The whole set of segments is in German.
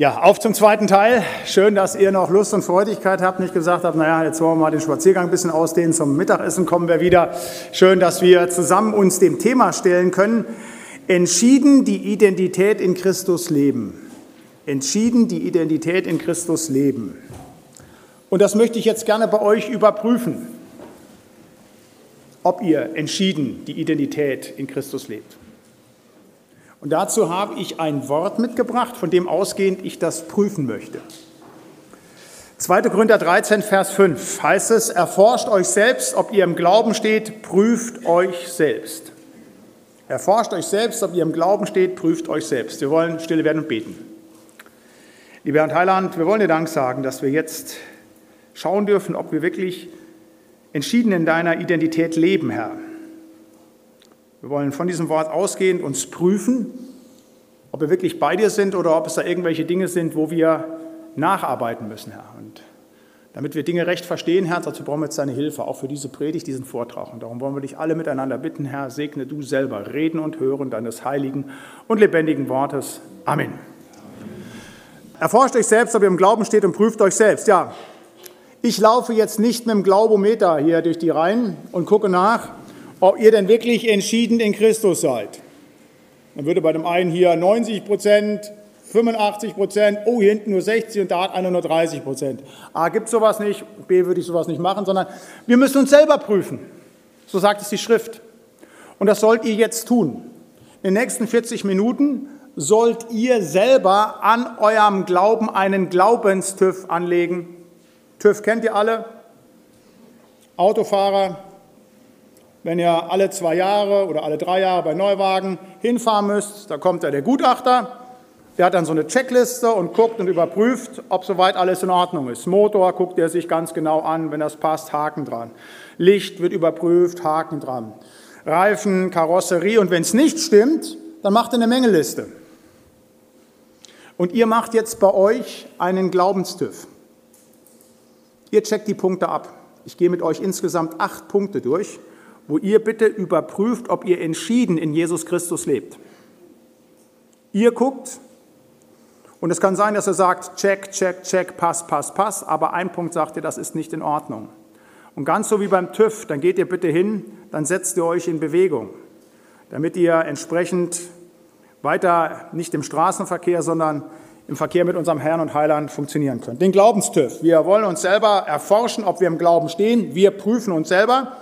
Ja, auf zum zweiten Teil. Schön, dass ihr noch Lust und Freudigkeit habt. Nicht gesagt habt, naja, jetzt wollen wir mal den Spaziergang ein bisschen ausdehnen. Zum Mittagessen kommen wir wieder. Schön, dass wir zusammen uns dem Thema stellen können. Entschieden die Identität in Christus leben. Entschieden die Identität in Christus leben. Und das möchte ich jetzt gerne bei euch überprüfen, ob ihr entschieden die Identität in Christus lebt. Und dazu habe ich ein Wort mitgebracht, von dem ausgehend ich das prüfen möchte. 2. Korinther 13, Vers 5 heißt es, erforscht euch selbst, ob ihr im Glauben steht, prüft euch selbst. Erforscht euch selbst, ob ihr im Glauben steht, prüft euch selbst. Wir wollen stille werden und beten. Lieber Herr Heiland, wir wollen dir Dank sagen, dass wir jetzt schauen dürfen, ob wir wirklich entschieden in deiner Identität leben, Herr. Wir wollen von diesem Wort ausgehend uns prüfen, ob wir wirklich bei dir sind oder ob es da irgendwelche Dinge sind, wo wir nacharbeiten müssen, Herr. Und damit wir Dinge recht verstehen, Herr, dazu brauchen wir jetzt deine Hilfe, auch für diese Predigt, diesen Vortrag. Und darum wollen wir dich alle miteinander bitten, Herr, segne du selber Reden und Hören deines heiligen und lebendigen Wortes. Amen. Erforscht euch selbst, ob ihr im Glauben steht und prüft euch selbst. Ja, ich laufe jetzt nicht mit dem Glaubometer hier durch die Reihen und gucke nach, ob ihr denn wirklich entschieden in Christus seid. Dann würde bei dem einen hier 90 Prozent, 85 Prozent, oh, hier hinten nur 60 und da hat einer nur 30 Prozent. A, gibt es sowas nicht, B, würde ich sowas nicht machen, sondern wir müssen uns selber prüfen. So sagt es die Schrift. Und das sollt ihr jetzt tun. In den nächsten 40 Minuten sollt ihr selber an eurem Glauben einen Glaubenstüff anlegen. TÜV kennt ihr alle? Autofahrer, wenn ihr alle zwei Jahre oder alle drei Jahre bei Neuwagen hinfahren müsst, da kommt da der Gutachter, der hat dann so eine Checkliste und guckt und überprüft, ob soweit alles in Ordnung ist. Motor guckt er sich ganz genau an, wenn das passt, Haken dran. Licht wird überprüft, Haken dran. Reifen, Karosserie und wenn es nicht stimmt, dann macht er eine Mengeliste. Und ihr macht jetzt bei euch einen Glaubenstüff. Ihr checkt die Punkte ab. Ich gehe mit euch insgesamt acht Punkte durch wo ihr bitte überprüft, ob ihr entschieden in Jesus Christus lebt. Ihr guckt, und es kann sein, dass er sagt, check, check, check, pass, pass, pass, aber ein Punkt sagt ihr, das ist nicht in Ordnung. Und ganz so wie beim TÜV, dann geht ihr bitte hin, dann setzt ihr euch in Bewegung, damit ihr entsprechend weiter nicht im Straßenverkehr, sondern im Verkehr mit unserem Herrn und Heiland funktionieren könnt. Den Glaubenstüff. Wir wollen uns selber erforschen, ob wir im Glauben stehen. Wir prüfen uns selber.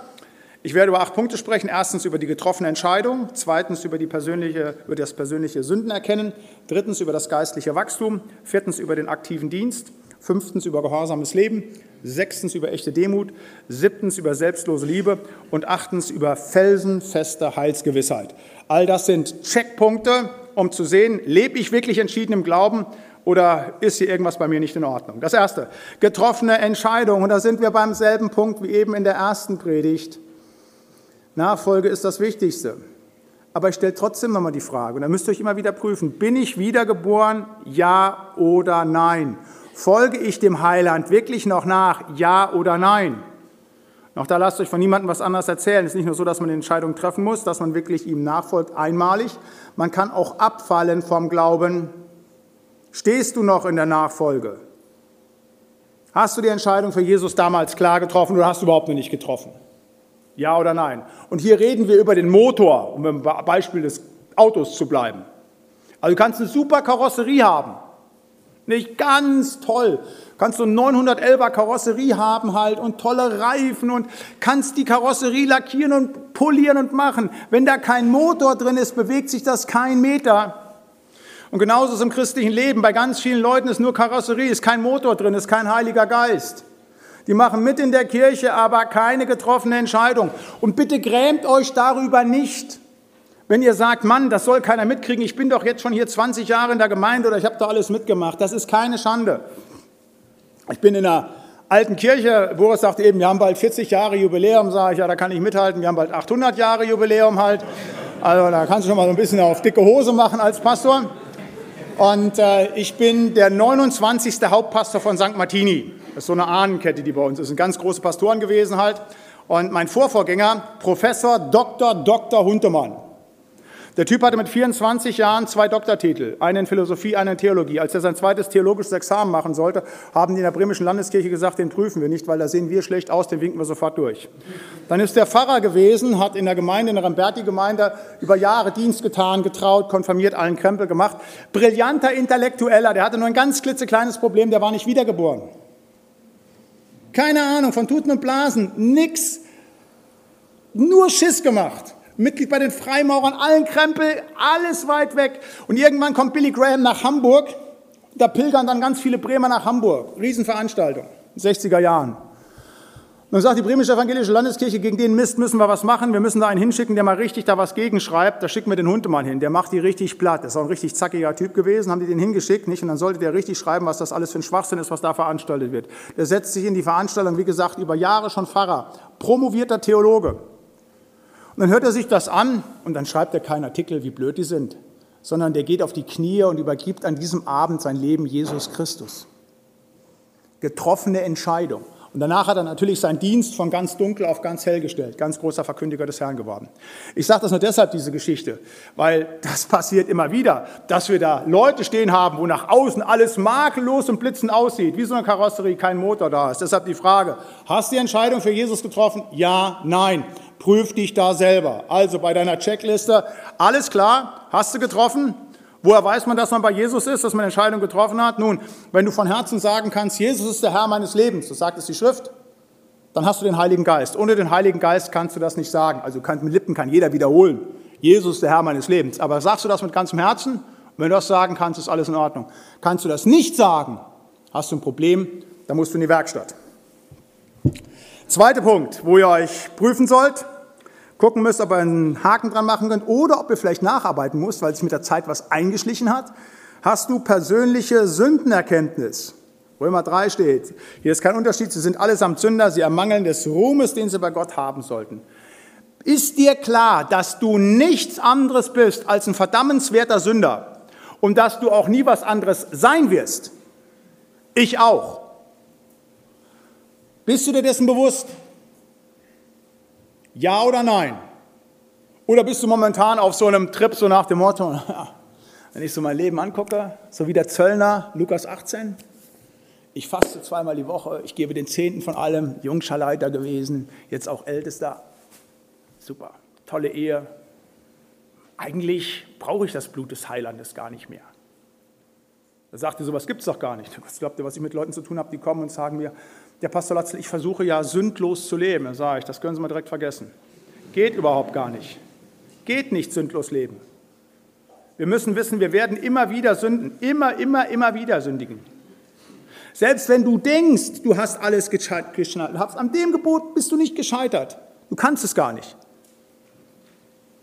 Ich werde über acht Punkte sprechen. Erstens über die getroffene Entscheidung, zweitens über, die persönliche, über das persönliche Sündenerkennen, drittens über das geistliche Wachstum, viertens über den aktiven Dienst, fünftens über gehorsames Leben, sechstens über echte Demut, siebtens über selbstlose Liebe und achtens über felsenfeste Heilsgewissheit. All das sind Checkpunkte, um zu sehen, lebe ich wirklich entschieden im Glauben oder ist hier irgendwas bei mir nicht in Ordnung? Das erste, getroffene Entscheidung. Und da sind wir beim selben Punkt wie eben in der ersten Predigt. Nachfolge ist das Wichtigste. Aber ich stelle trotzdem nochmal die Frage, und da müsst ihr euch immer wieder prüfen, bin ich wiedergeboren, ja oder nein? Folge ich dem Heiland wirklich noch nach, ja oder nein? Auch da lasst euch von niemandem was anderes erzählen. Es ist nicht nur so, dass man eine Entscheidung treffen muss, dass man wirklich ihm nachfolgt, einmalig. Man kann auch abfallen vom Glauben. Stehst du noch in der Nachfolge? Hast du die Entscheidung für Jesus damals klar getroffen oder hast du überhaupt noch nicht getroffen? Ja oder nein? Und hier reden wir über den Motor, um beim Beispiel des Autos zu bleiben. Also du kannst eine super Karosserie haben. Nicht ganz toll. Kannst du eine 911er Karosserie haben halt und tolle Reifen und kannst die Karosserie lackieren und polieren und machen. Wenn da kein Motor drin ist, bewegt sich das kein Meter. Und genauso ist es im christlichen Leben. Bei ganz vielen Leuten ist nur Karosserie, ist kein Motor drin, ist kein Heiliger Geist. Die machen mit in der Kirche, aber keine getroffene Entscheidung. Und bitte grämt euch darüber nicht. Wenn ihr sagt, Mann, das soll keiner mitkriegen, ich bin doch jetzt schon hier 20 Jahre in der Gemeinde oder ich habe da alles mitgemacht. Das ist keine Schande. Ich bin in einer alten Kirche, Boris sagte eben, wir haben bald 40 Jahre Jubiläum, sage ich, ja, da kann ich mithalten, wir haben bald 800 Jahre Jubiläum halt. Also da kannst du schon mal so ein bisschen auf dicke Hose machen als Pastor. Und äh, ich bin der 29. Hauptpastor von St. Martini. Das ist so eine Ahnenkette, die bei uns ist. Sind ganz große Pastoren gewesen halt. Und mein Vorvorgänger, Professor Dr. Dr. Huntemann. Der Typ hatte mit 24 Jahren zwei Doktortitel, einen in Philosophie, einen in Theologie. Als er sein zweites theologisches Examen machen sollte, haben die in der bremischen Landeskirche gesagt, den prüfen wir nicht, weil da sehen wir schlecht aus, den winken wir sofort durch. Dann ist der Pfarrer gewesen, hat in der Gemeinde, in der Ramberti-Gemeinde, über Jahre Dienst getan, getraut, konfirmiert, allen Krempel gemacht. Brillanter Intellektueller, der hatte nur ein ganz klitzekleines Problem, der war nicht wiedergeboren. Keine Ahnung von Tuten und Blasen, nix, nur Schiss gemacht. Mitglied bei den Freimaurern, allen Krempel, alles weit weg. Und irgendwann kommt Billy Graham nach Hamburg. Da pilgern dann ganz viele Bremer nach Hamburg. Riesenveranstaltung, in den 60er Jahren. Dann sagt die Bremische Evangelische Landeskirche, gegen den Mist müssen wir was machen. Wir müssen da einen hinschicken, der mal richtig da was gegenschreibt. Da schicken wir den Hundemann hin. Der macht die richtig platt. Das ist auch ein richtig zackiger Typ gewesen. Haben die den hingeschickt, nicht? Und dann sollte der richtig schreiben, was das alles für ein Schwachsinn ist, was da veranstaltet wird. Der setzt sich in die Veranstaltung, wie gesagt, über Jahre schon Pfarrer. Promovierter Theologe. Und dann hört er sich das an und dann schreibt er keinen Artikel, wie blöd die sind, sondern der geht auf die Knie und übergibt an diesem Abend sein Leben Jesus Christus. Getroffene Entscheidung. Und danach hat er natürlich seinen Dienst von ganz dunkel auf ganz hell gestellt, ganz großer Verkündiger des Herrn geworden. Ich sage das nur deshalb, diese Geschichte, weil das passiert immer wieder, dass wir da Leute stehen haben, wo nach außen alles makellos und blitzend aussieht, wie so eine Karosserie, kein Motor da ist. Deshalb die Frage, hast du die Entscheidung für Jesus getroffen? Ja, nein. Prüf dich da selber. Also bei deiner Checkliste, alles klar, hast du getroffen? Woher weiß man, dass man bei Jesus ist, dass man eine Entscheidung getroffen hat? Nun, wenn du von Herzen sagen kannst, Jesus ist der Herr meines Lebens, so sagt es die Schrift, dann hast du den Heiligen Geist. Ohne den Heiligen Geist kannst du das nicht sagen. Also mit Lippen kann jeder wiederholen, Jesus ist der Herr meines Lebens. Aber sagst du das mit ganzem Herzen? Und wenn du das sagen kannst, ist alles in Ordnung. Kannst du das nicht sagen, hast du ein Problem, dann musst du in die Werkstatt. Zweiter Punkt, wo ihr euch prüfen sollt, gucken müsst, ob ihr einen Haken dran machen könnt oder ob ihr vielleicht nacharbeiten müsst, weil sich mit der Zeit was eingeschlichen hat. Hast du persönliche Sündenerkenntnis? Römer 3 steht, hier ist kein Unterschied, sie sind allesamt Sünder, sie ermangeln des Ruhmes, den sie bei Gott haben sollten. Ist dir klar, dass du nichts anderes bist als ein verdammenswerter Sünder und dass du auch nie was anderes sein wirst? Ich auch. Bist du dir dessen bewusst? Ja oder nein? Oder bist du momentan auf so einem Trip so nach dem Motto, wenn ich so mein Leben angucke, so wie der Zöllner, Lukas 18, ich faste zweimal die Woche, ich gebe den Zehnten von allem, Jungscharleiter gewesen, jetzt auch Ältester. Super, tolle Ehe. Eigentlich brauche ich das Blut des Heilandes gar nicht mehr. Da sagte, sowas gibt es doch gar nicht. Was glaubt ihr, was ich mit Leuten zu tun habe, die kommen und sagen mir, der Pastor Latzel, ich versuche ja sündlos zu leben. Da sage ich, das können Sie mal direkt vergessen. Geht überhaupt gar nicht. Geht nicht sündlos leben. Wir müssen wissen, wir werden immer wieder sünden. Immer, immer, immer wieder sündigen. Selbst wenn du denkst, du hast alles geschnallt, an dem Gebot bist du nicht gescheitert. Du kannst es gar nicht.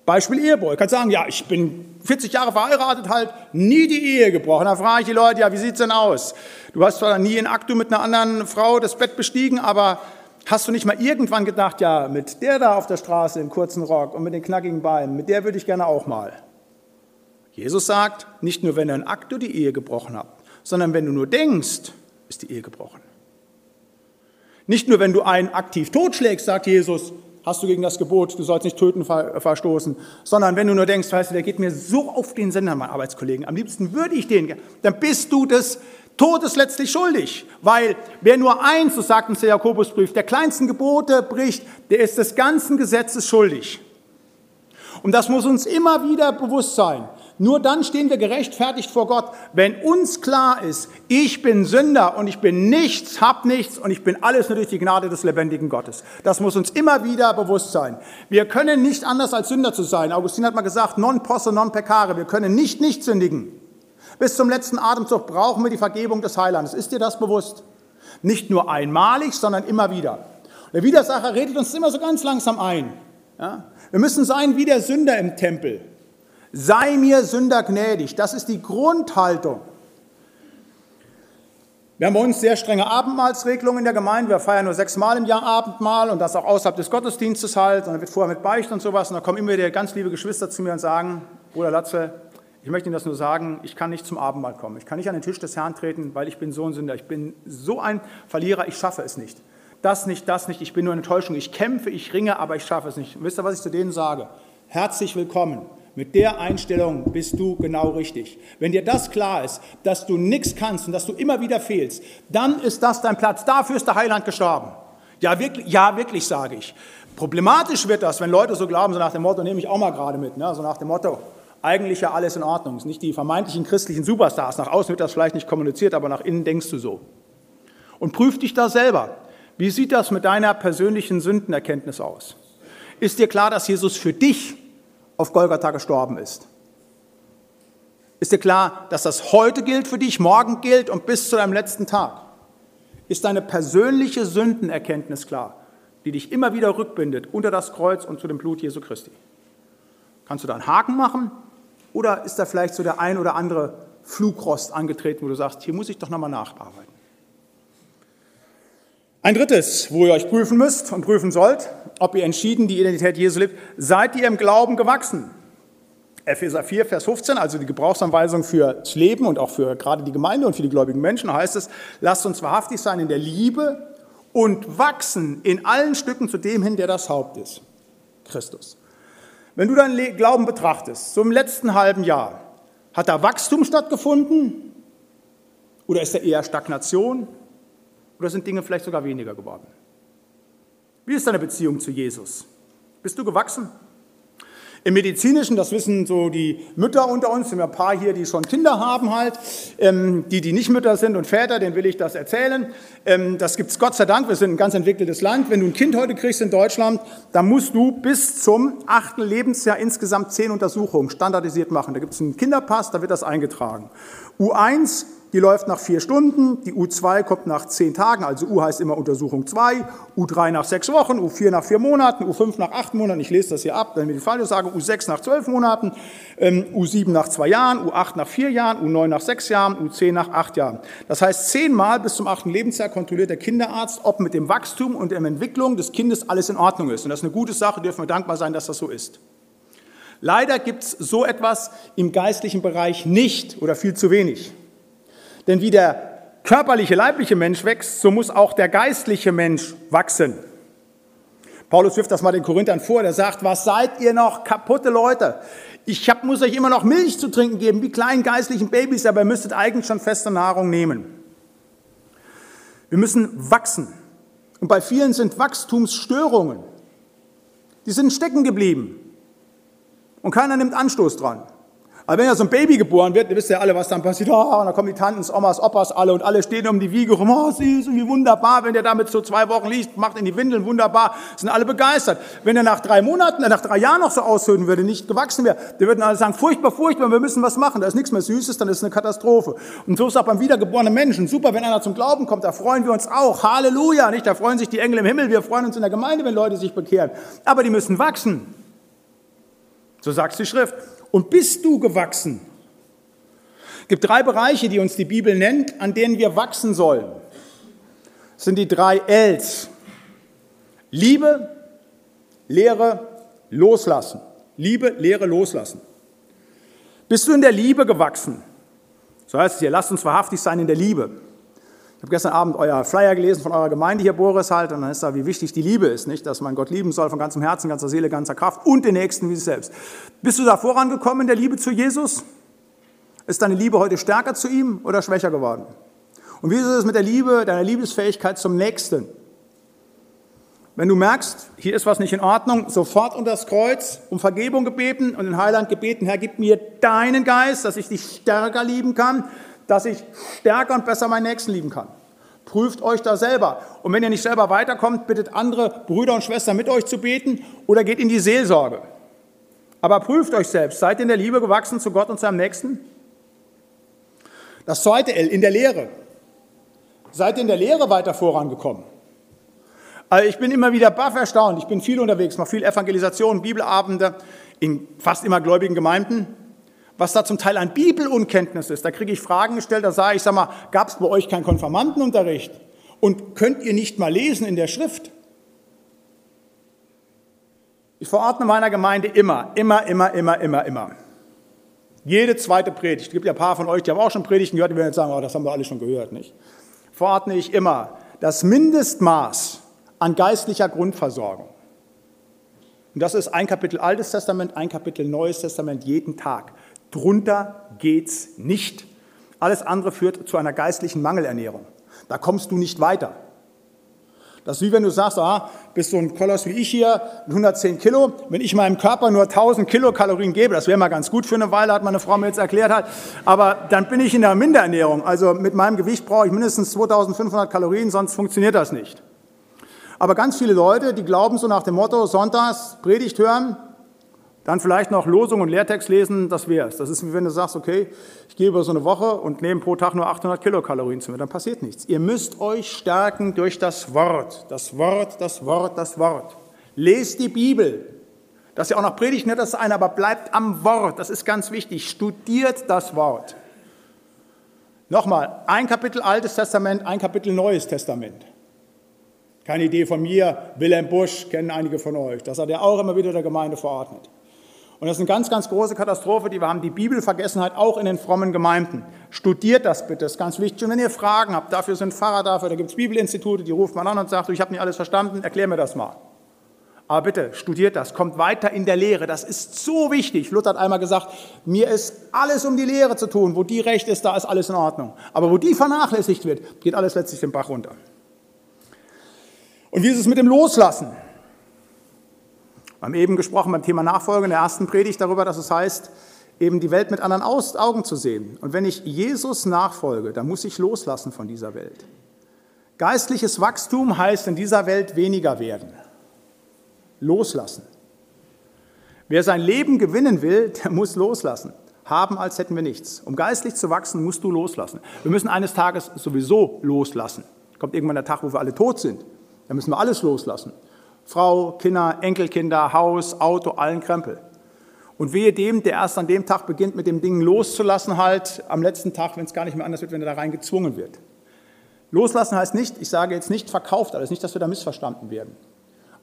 Beispiel Ehebruch. Ich kann sagen, ja, ich bin 40 Jahre verheiratet, halt nie die Ehe gebrochen. Da frage ich die Leute, ja, wie sieht's denn aus? Du hast zwar nie in Aktu mit einer anderen Frau das Bett bestiegen, aber hast du nicht mal irgendwann gedacht, ja, mit der da auf der Straße im kurzen Rock und mit den knackigen Beinen, mit der würde ich gerne auch mal. Jesus sagt, nicht nur wenn du in Aktu die Ehe gebrochen habt, sondern wenn du nur denkst, ist die Ehe gebrochen. Nicht nur wenn du einen aktiv totschlägst, sagt Jesus, hast du gegen das Gebot, du sollst nicht töten, verstoßen, sondern wenn du nur denkst, weißt du, der geht mir so auf den Sender, mein Arbeitskollegen, am liebsten würde ich den, dann bist du des Todes letztlich schuldig, weil wer nur eins, so sagt uns der Jakobusbrief, der kleinsten Gebote bricht, der ist des ganzen Gesetzes schuldig. Und das muss uns immer wieder bewusst sein. Nur dann stehen wir gerechtfertigt vor Gott, wenn uns klar ist, ich bin Sünder und ich bin nichts, hab nichts und ich bin alles nur durch die Gnade des lebendigen Gottes. Das muss uns immer wieder bewusst sein. Wir können nicht anders als Sünder zu sein. Augustin hat mal gesagt, non posse, non peccare. Wir können nicht nicht sündigen. Bis zum letzten Atemzug brauchen wir die Vergebung des Heilandes. Ist dir das bewusst? Nicht nur einmalig, sondern immer wieder. Der Widersacher redet uns immer so ganz langsam ein. Ja? Wir müssen sein wie der Sünder im Tempel. Sei mir Sünder gnädig. Das ist die Grundhaltung. Wir haben bei uns sehr strenge Abendmahlsregelungen in der Gemeinde. Wir feiern nur sechsmal im Jahr Abendmahl und das auch außerhalb des Gottesdienstes halt. Und dann wird vorher mit Beicht und sowas. Und da kommen immer wieder ganz liebe Geschwister zu mir und sagen, Bruder Latze, ich möchte Ihnen das nur sagen, ich kann nicht zum Abendmahl kommen. Ich kann nicht an den Tisch des Herrn treten, weil ich bin so ein Sünder. Ich bin so ein Verlierer, ich schaffe es nicht. Das nicht, das nicht, ich bin nur eine Enttäuschung. Ich kämpfe, ich ringe, aber ich schaffe es nicht. Und wisst ihr, was ich zu denen sage? Herzlich willkommen. Mit der Einstellung bist du genau richtig. Wenn dir das klar ist, dass du nichts kannst und dass du immer wieder fehlst, dann ist das dein Platz. Dafür ist der Heiland gestorben. Ja, wirklich, ja, wirklich sage ich. Problematisch wird das, wenn Leute so glauben, so nach dem Motto, nehme ich auch mal gerade mit, ne? so nach dem Motto, eigentlich ja alles in Ordnung. Nicht die vermeintlichen christlichen Superstars. Nach außen wird das vielleicht nicht kommuniziert, aber nach innen denkst du so. Und prüf dich da selber. Wie sieht das mit deiner persönlichen Sündenerkenntnis aus? Ist dir klar, dass Jesus für dich auf Golgatha gestorben ist? Ist dir klar, dass das heute gilt für dich, morgen gilt und bis zu deinem letzten Tag? Ist deine persönliche Sündenerkenntnis klar, die dich immer wieder rückbindet unter das Kreuz und zu dem Blut Jesu Christi? Kannst du da einen Haken machen oder ist da vielleicht so der ein oder andere Flugrost angetreten, wo du sagst, hier muss ich doch nochmal nacharbeiten? Ein drittes, wo ihr euch prüfen müsst und prüfen sollt, ob ihr entschieden die Identität Jesu lebt, seid ihr im Glauben gewachsen? Epheser 4, Vers 15, also die Gebrauchsanweisung fürs Leben und auch für gerade die Gemeinde und für die gläubigen Menschen, heißt es, lasst uns wahrhaftig sein in der Liebe und wachsen in allen Stücken zu dem hin, der das Haupt ist, Christus. Wenn du deinen Glauben betrachtest, so im letzten halben Jahr, hat da Wachstum stattgefunden oder ist da eher Stagnation? Oder sind Dinge vielleicht sogar weniger geworden? Wie ist deine Beziehung zu Jesus? Bist du gewachsen? Im Medizinischen, das wissen so die Mütter unter uns, sind wir ein paar hier, die schon Kinder haben halt, ähm, die, die nicht Mütter sind und Väter, denen will ich das erzählen. Ähm, das gibt's Gott sei Dank, wir sind ein ganz entwickeltes Land. Wenn du ein Kind heute kriegst in Deutschland, dann musst du bis zum achten Lebensjahr insgesamt zehn Untersuchungen standardisiert machen. Da gibt's einen Kinderpass, da wird das eingetragen. U1 die läuft nach vier Stunden, die U2 kommt nach zehn Tagen, also U heißt immer Untersuchung 2, U3 nach sechs Wochen, U4 nach vier Monaten, U5 nach acht Monaten, ich lese das hier ab, wenn wir die falsche sagen, U6 nach zwölf Monaten, ähm, U7 nach zwei Jahren, U8 nach vier Jahren, U9 nach sechs Jahren, U10 nach acht Jahren. Das heißt, zehnmal bis zum achten Lebensjahr kontrolliert der Kinderarzt, ob mit dem Wachstum und der Entwicklung des Kindes alles in Ordnung ist. Und das ist eine gute Sache, dürfen wir dankbar sein, dass das so ist. Leider gibt es so etwas im geistlichen Bereich nicht oder viel zu wenig. Denn wie der körperliche, leibliche Mensch wächst, so muss auch der geistliche Mensch wachsen. Paulus wirft das mal den Korinthern vor, der sagt, was seid ihr noch kaputte Leute? Ich hab, muss euch immer noch Milch zu trinken geben, wie kleinen geistlichen Babys, aber ihr müsstet eigentlich schon feste Nahrung nehmen. Wir müssen wachsen. Und bei vielen sind Wachstumsstörungen. Die sind stecken geblieben. Und keiner nimmt Anstoß dran. Aber wenn ja so ein Baby geboren wird, ihr wisst ja alle, was dann passiert. Oh, und dann kommen die Tanten, Omas, Opas alle und alle stehen um die Wiege rum. Oh, süß und wie wunderbar. Wenn der damit so zwei Wochen liegt, macht in die Windeln wunderbar. Sind alle begeistert. Wenn er nach drei Monaten, äh, nach drei Jahren noch so aushöhlen würde, nicht gewachsen wäre, die würden alle sagen, furchtbar, furchtbar, wir müssen was machen. Da ist nichts mehr Süßes, dann ist es eine Katastrophe. Und so ist auch beim wiedergeborenen Menschen. Super, wenn einer zum Glauben kommt, da freuen wir uns auch. Halleluja, nicht? Da freuen sich die Engel im Himmel. Wir freuen uns in der Gemeinde, wenn Leute sich bekehren. Aber die müssen wachsen. So sagt die Schrift. Und bist du gewachsen? Es gibt drei Bereiche, die uns die Bibel nennt, an denen wir wachsen sollen. Das sind die drei Ls. Liebe, Lehre, Loslassen. Liebe, Lehre, Loslassen. Bist du in der Liebe gewachsen? So heißt es hier, lasst uns wahrhaftig sein in der Liebe. Habe gestern Abend euer Flyer gelesen von eurer Gemeinde hier, Boris, halt, und dann ist da, wie wichtig die Liebe ist, nicht? Dass man Gott lieben soll von ganzem Herzen, ganzer Seele, ganzer Kraft und den Nächsten wie sich selbst. Bist du da vorangekommen in der Liebe zu Jesus? Ist deine Liebe heute stärker zu ihm oder schwächer geworden? Und wie ist es mit der Liebe, deiner Liebesfähigkeit zum Nächsten? Wenn du merkst, hier ist was nicht in Ordnung, sofort unter das Kreuz um Vergebung gebeten und den Heiland gebeten, Herr, gib mir deinen Geist, dass ich dich stärker lieben kann, dass ich stärker und besser meinen Nächsten lieben kann. Prüft euch da selber. Und wenn ihr nicht selber weiterkommt, bittet andere Brüder und Schwestern mit euch zu beten oder geht in die Seelsorge. Aber prüft euch selbst. Seid ihr in der Liebe gewachsen zu Gott und seinem Nächsten? Das zweite L, in der Lehre. Seid in der Lehre weiter vorangekommen? Also ich bin immer wieder baff erstaunt. Ich bin viel unterwegs, mache viel Evangelisation, Bibelabende in fast immer gläubigen Gemeinden. Was da zum Teil an Bibelunkenntnis ist, da kriege ich Fragen gestellt, da sage ich, sag mal, gab es bei euch keinen Konfirmandenunterricht? Und könnt ihr nicht mal lesen in der Schrift? Ich verordne meiner Gemeinde immer, immer, immer, immer, immer, immer. Jede zweite Predigt, es gibt ja ein paar von euch, die haben auch schon Predigten gehört, die werden jetzt sagen, oh, das haben wir alle schon gehört, nicht? Verordne ich immer das Mindestmaß an geistlicher Grundversorgung. Und das ist ein Kapitel Altes Testament, ein Kapitel Neues Testament jeden Tag. Drunter geht's nicht. Alles andere führt zu einer geistlichen Mangelernährung. Da kommst du nicht weiter. Das ist wie wenn du sagst, ah, bist so ein Koloss wie ich hier, 110 Kilo. Wenn ich meinem Körper nur 1000 Kilokalorien gebe, das wäre mal ganz gut für eine Weile, hat meine Frau mir jetzt erklärt hat. Aber dann bin ich in der Minderernährung. Also mit meinem Gewicht brauche ich mindestens 2500 Kalorien, sonst funktioniert das nicht. Aber ganz viele Leute, die glauben so nach dem Motto, Sonntags Predigt hören, dann vielleicht noch Losung und Lehrtext lesen, das wäre es. Das ist wie wenn du sagst, okay, ich gehe über so eine Woche und nehme pro Tag nur 800 Kilokalorien zu mir, dann passiert nichts. Ihr müsst euch stärken durch das Wort, das Wort, das Wort, das Wort. Lest die Bibel. Das ist ja auch noch Predigt, nicht das eine, aber bleibt am Wort, das ist ganz wichtig. Studiert das Wort. Nochmal, ein Kapitel Altes Testament, ein Kapitel Neues Testament. Keine Idee von mir, Wilhelm Busch, kennen einige von euch. Das hat er auch immer wieder der Gemeinde verordnet. Und das ist eine ganz, ganz große Katastrophe, die wir haben, die Bibelvergessenheit auch in den frommen Gemeinden. Studiert das bitte, das ist ganz wichtig. Und wenn ihr Fragen habt, dafür sind Pfarrer dafür, da gibt es Bibelinstitute, die ruft man an und sagt, ich habe nicht alles verstanden, erklär mir das mal. Aber bitte, studiert das, kommt weiter in der Lehre, das ist so wichtig. Luther hat einmal gesagt, mir ist alles um die Lehre zu tun, wo die recht ist, da ist alles in Ordnung. Aber wo die vernachlässigt wird, geht alles letztlich den Bach runter. Und wie ist es mit dem Loslassen? Wir haben eben gesprochen beim Thema Nachfolge in der ersten Predigt darüber, dass es heißt, eben die Welt mit anderen Augen zu sehen. Und wenn ich Jesus nachfolge, dann muss ich loslassen von dieser Welt. Geistliches Wachstum heißt in dieser Welt weniger werden. Loslassen. Wer sein Leben gewinnen will, der muss loslassen. Haben, als hätten wir nichts. Um geistlich zu wachsen, musst du loslassen. Wir müssen eines Tages sowieso loslassen. Kommt irgendwann der Tag, wo wir alle tot sind. Da müssen wir alles loslassen. Frau, Kinder, Enkelkinder, Haus, Auto, allen Krempel. Und wehe dem, der erst an dem Tag beginnt, mit dem Ding loszulassen, halt am letzten Tag, wenn es gar nicht mehr anders wird, wenn er da rein gezwungen wird. Loslassen heißt nicht, ich sage jetzt nicht verkauft alles, nicht, dass wir da missverstanden werden.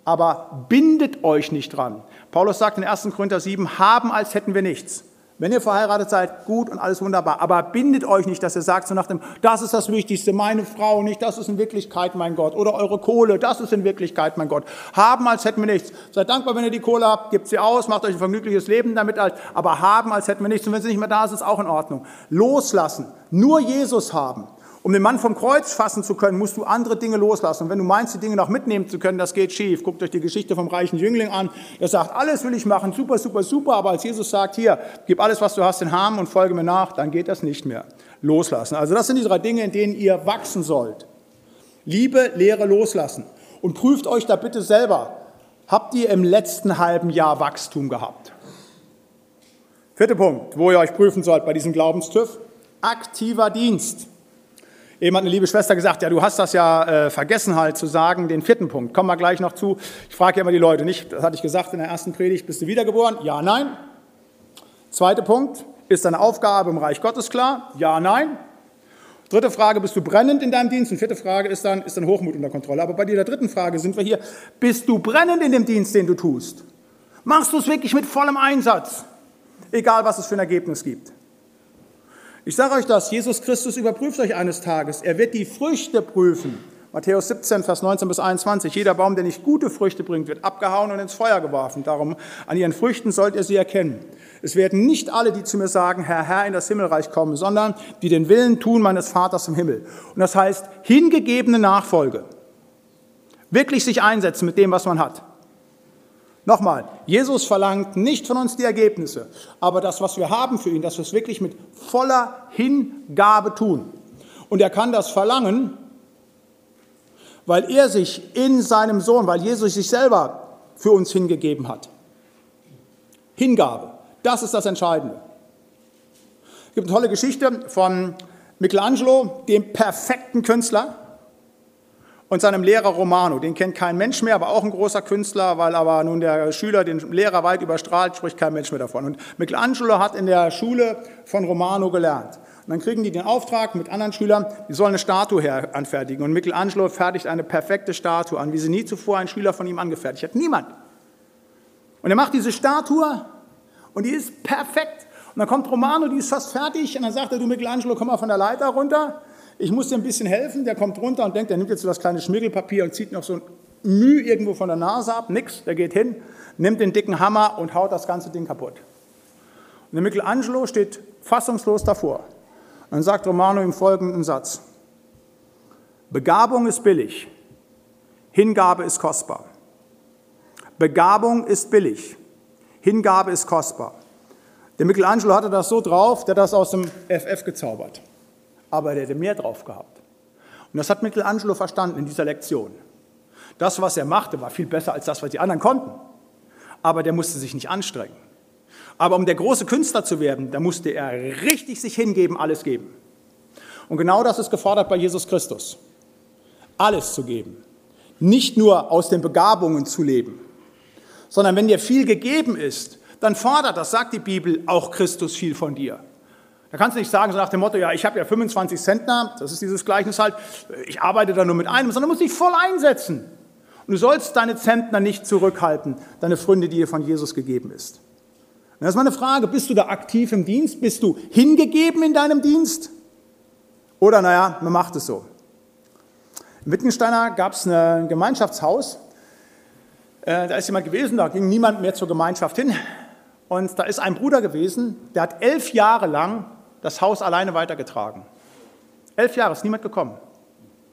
Aber bindet euch nicht dran. Paulus sagt in 1. Korinther 7, haben als hätten wir nichts. Wenn ihr verheiratet seid, gut und alles wunderbar. Aber bindet euch nicht, dass ihr sagt so nach dem, das ist das Wichtigste, meine Frau nicht, das ist in Wirklichkeit mein Gott. Oder eure Kohle, das ist in Wirklichkeit mein Gott. Haben, als hätten wir nichts. Seid dankbar, wenn ihr die Kohle habt, gebt sie aus, macht euch ein vergnügliches Leben damit. Aber haben, als hätten wir nichts. Und wenn sie nicht mehr da ist, ist auch in Ordnung. Loslassen. Nur Jesus haben. Um den Mann vom Kreuz fassen zu können, musst du andere Dinge loslassen. Und wenn du meinst, die Dinge noch mitnehmen zu können, das geht schief. Guckt euch die Geschichte vom reichen Jüngling an. Er sagt, alles will ich machen, super, super, super. Aber als Jesus sagt, hier, gib alles, was du hast, in Harm und folge mir nach, dann geht das nicht mehr. Loslassen. Also das sind die drei Dinge, in denen ihr wachsen sollt. Liebe, Lehre, Loslassen. Und prüft euch da bitte selber. Habt ihr im letzten halben Jahr Wachstum gehabt? Vierter Punkt, wo ihr euch prüfen sollt bei diesem Glaubenstüff. Aktiver Dienst. Eben hat eine liebe Schwester gesagt, ja, du hast das ja äh, vergessen halt zu sagen, den vierten Punkt. Kommen wir gleich noch zu. Ich frage ja immer die Leute nicht, das hatte ich gesagt in der ersten Predigt, bist du wiedergeboren? Ja, nein. Zweiter Punkt, ist deine Aufgabe im Reich Gottes klar? Ja, nein. Dritte Frage, bist du brennend in deinem Dienst? Und vierte Frage ist dann, ist dein Hochmut unter Kontrolle? Aber bei dieser dritten Frage sind wir hier, bist du brennend in dem Dienst, den du tust? Machst du es wirklich mit vollem Einsatz? Egal, was es für ein Ergebnis gibt. Ich sage euch das, Jesus Christus überprüft euch eines Tages. Er wird die Früchte prüfen. Matthäus 17, Vers 19 bis 21. Jeder Baum, der nicht gute Früchte bringt, wird abgehauen und ins Feuer geworfen. Darum, an ihren Früchten sollt ihr sie erkennen. Es werden nicht alle, die zu mir sagen, Herr, Herr, in das Himmelreich kommen, sondern die den Willen tun meines Vaters im Himmel. Und das heißt, hingegebene Nachfolge. Wirklich sich einsetzen mit dem, was man hat. Nochmal, Jesus verlangt nicht von uns die Ergebnisse, aber das, was wir haben für ihn, dass wir es wirklich mit voller Hingabe tun. Und er kann das verlangen, weil er sich in seinem Sohn, weil Jesus sich selber für uns hingegeben hat. Hingabe, das ist das Entscheidende. Es gibt eine tolle Geschichte von Michelangelo, dem perfekten Künstler und seinem Lehrer Romano. Den kennt kein Mensch mehr, aber auch ein großer Künstler, weil aber nun der Schüler den Lehrer weit überstrahlt, spricht kein Mensch mehr davon. Und Michelangelo hat in der Schule von Romano gelernt. Und dann kriegen die den Auftrag mit anderen Schülern, die sollen eine Statue anfertigen. Und Michelangelo fertigt eine perfekte Statue an, wie sie nie zuvor ein Schüler von ihm angefertigt hat. Niemand. Und er macht diese Statue und die ist perfekt. Und dann kommt Romano, die ist fast fertig. Und dann sagt er, du Michelangelo, komm mal von der Leiter runter ich muss dir ein bisschen helfen, der kommt runter und denkt, er nimmt jetzt so das kleine Schmirgelpapier und zieht noch so Mühe irgendwo von der Nase ab, nix, der geht hin, nimmt den dicken Hammer und haut das ganze Ding kaputt. Und der Michelangelo steht fassungslos davor. Und dann sagt Romano im folgenden Satz, Begabung ist billig, Hingabe ist kostbar. Begabung ist billig, Hingabe ist kostbar. Der Michelangelo hatte das so drauf, der hat das aus dem FF gezaubert. Aber der hätte mehr drauf gehabt. Und das hat Michelangelo verstanden in dieser Lektion. Das, was er machte, war viel besser als das, was die anderen konnten. Aber der musste sich nicht anstrengen. Aber um der große Künstler zu werden, da musste er richtig sich hingeben, alles geben. Und genau das ist gefordert bei Jesus Christus. Alles zu geben. Nicht nur aus den Begabungen zu leben, sondern wenn dir viel gegeben ist, dann fordert, das sagt die Bibel, auch Christus viel von dir. Da kannst du nicht sagen, so nach dem Motto, ja, ich habe ja 25 Zentner, das ist dieses Gleichnis halt, ich arbeite da nur mit einem, sondern du musst dich voll einsetzen. Und du sollst deine Zentner nicht zurückhalten, deine Fründe, die dir von Jesus gegeben ist. Und das ist meine Frage, bist du da aktiv im Dienst? Bist du hingegeben in deinem Dienst? Oder, naja, man macht es so. In Wittgensteiner gab es ein Gemeinschaftshaus, äh, da ist jemand gewesen, da ging niemand mehr zur Gemeinschaft hin. Und da ist ein Bruder gewesen, der hat elf Jahre lang das Haus alleine weitergetragen. Elf Jahre ist niemand gekommen.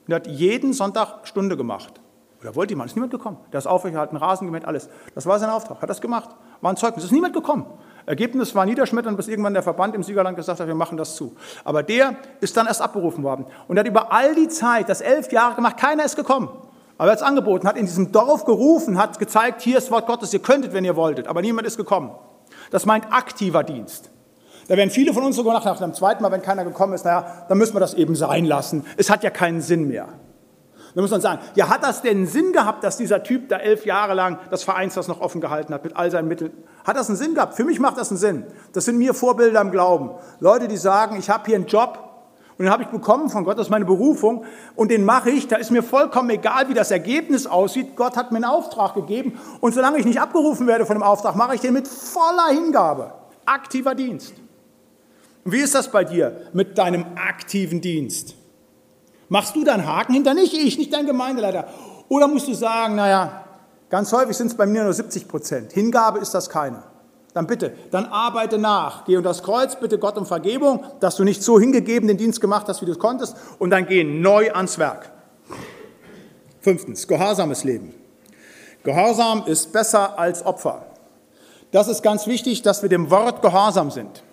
Er hat jeden Sonntag Stunde gemacht. Oder wollte jemand, ist niemand gekommen. Der ist aufgehalten, Rasen gemäht, alles. Das war sein Auftrag, hat das gemacht. War ein Zeugnis, ist niemand gekommen. Ergebnis war niederschmetternd, bis irgendwann der Verband im Siegerland gesagt hat, wir machen das zu. Aber der ist dann erst abberufen worden. Und er hat über all die Zeit, das elf Jahre gemacht, keiner ist gekommen. Aber er hat es angeboten, hat in diesem Dorf gerufen, hat gezeigt, hier ist das Wort Gottes, ihr könntet, wenn ihr wolltet. Aber niemand ist gekommen. Das meint aktiver Dienst. Da werden viele von uns sogar nach, dem zweiten Mal, wenn keiner gekommen ist, naja, dann müssen wir das eben sein lassen. Es hat ja keinen Sinn mehr. Da muss man sagen, ja, hat das denn Sinn gehabt, dass dieser Typ da elf Jahre lang das Vereinshaus noch offen gehalten hat mit all seinen Mitteln? Hat das einen Sinn gehabt? Für mich macht das einen Sinn. Das sind mir Vorbilder im Glauben. Leute, die sagen, ich habe hier einen Job und den habe ich bekommen von Gott, das ist meine Berufung und den mache ich. Da ist mir vollkommen egal, wie das Ergebnis aussieht. Gott hat mir einen Auftrag gegeben und solange ich nicht abgerufen werde von dem Auftrag, mache ich den mit voller Hingabe. Aktiver Dienst. Und wie ist das bei dir mit deinem aktiven Dienst? Machst du da einen Haken hinter? Nicht ich, nicht dein Gemeindeleiter. Oder musst du sagen, naja, ganz häufig sind es bei mir nur 70 Prozent. Hingabe ist das keine. Dann bitte, dann arbeite nach. Geh unter das Kreuz, bitte Gott um Vergebung, dass du nicht so hingegeben den Dienst gemacht hast, wie du es konntest. Und dann geh neu ans Werk. Fünftens, gehorsames Leben. Gehorsam ist besser als Opfer. Das ist ganz wichtig, dass wir dem Wort gehorsam sind.